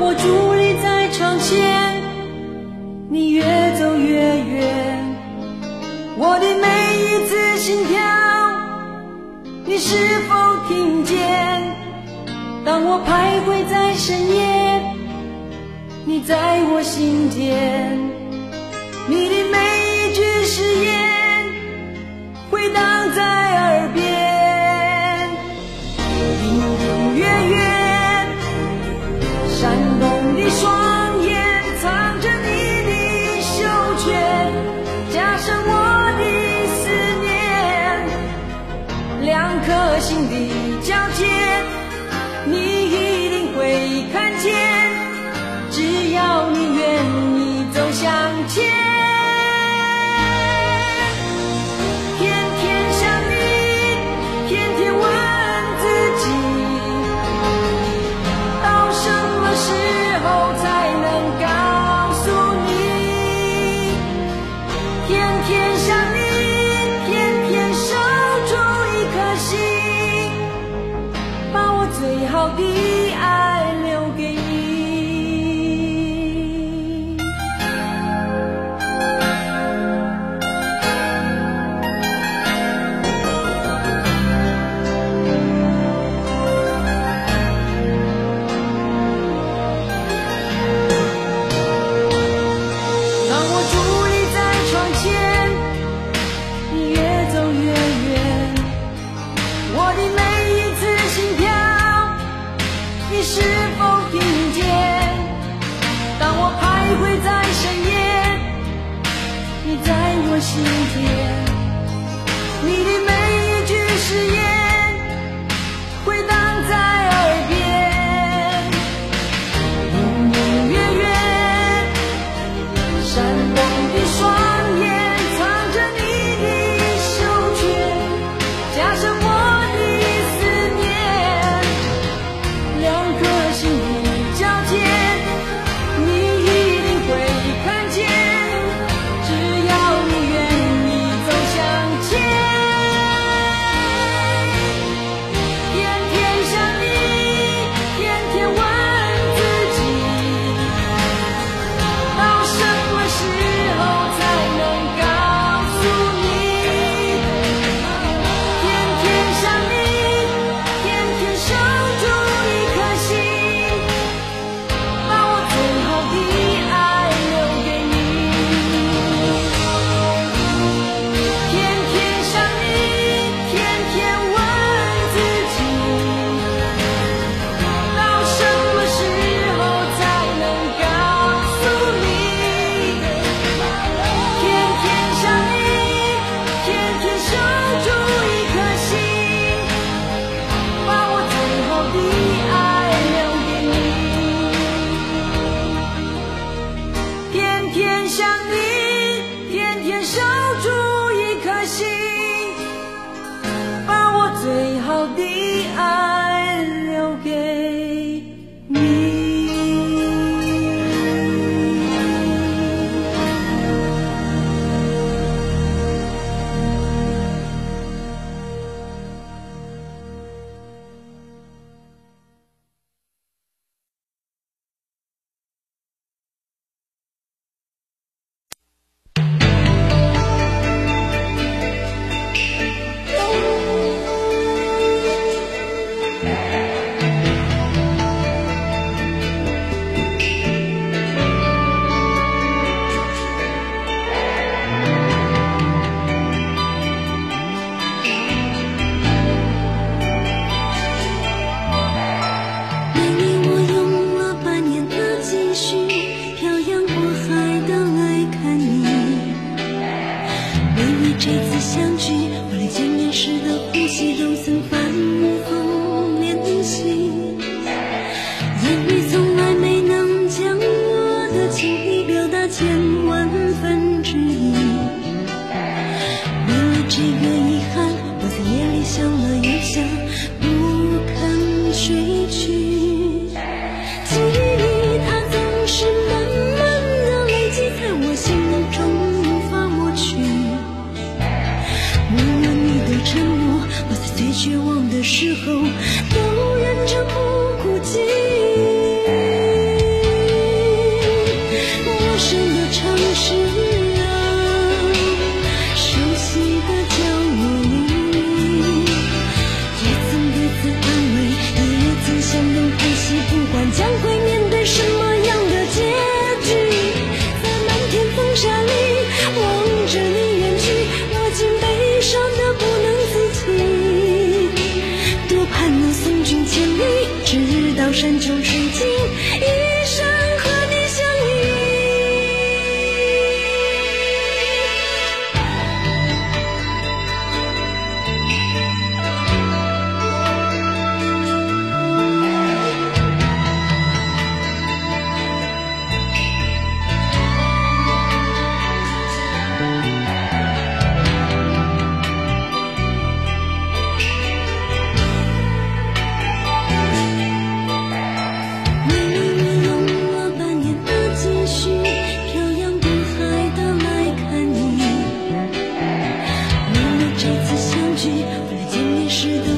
我伫立在窗前，你越走越远，我的每一次心跳，你是否听见？当我徘徊在深夜，你在我心间，你的每一句誓言回荡在耳边。你是 chegar.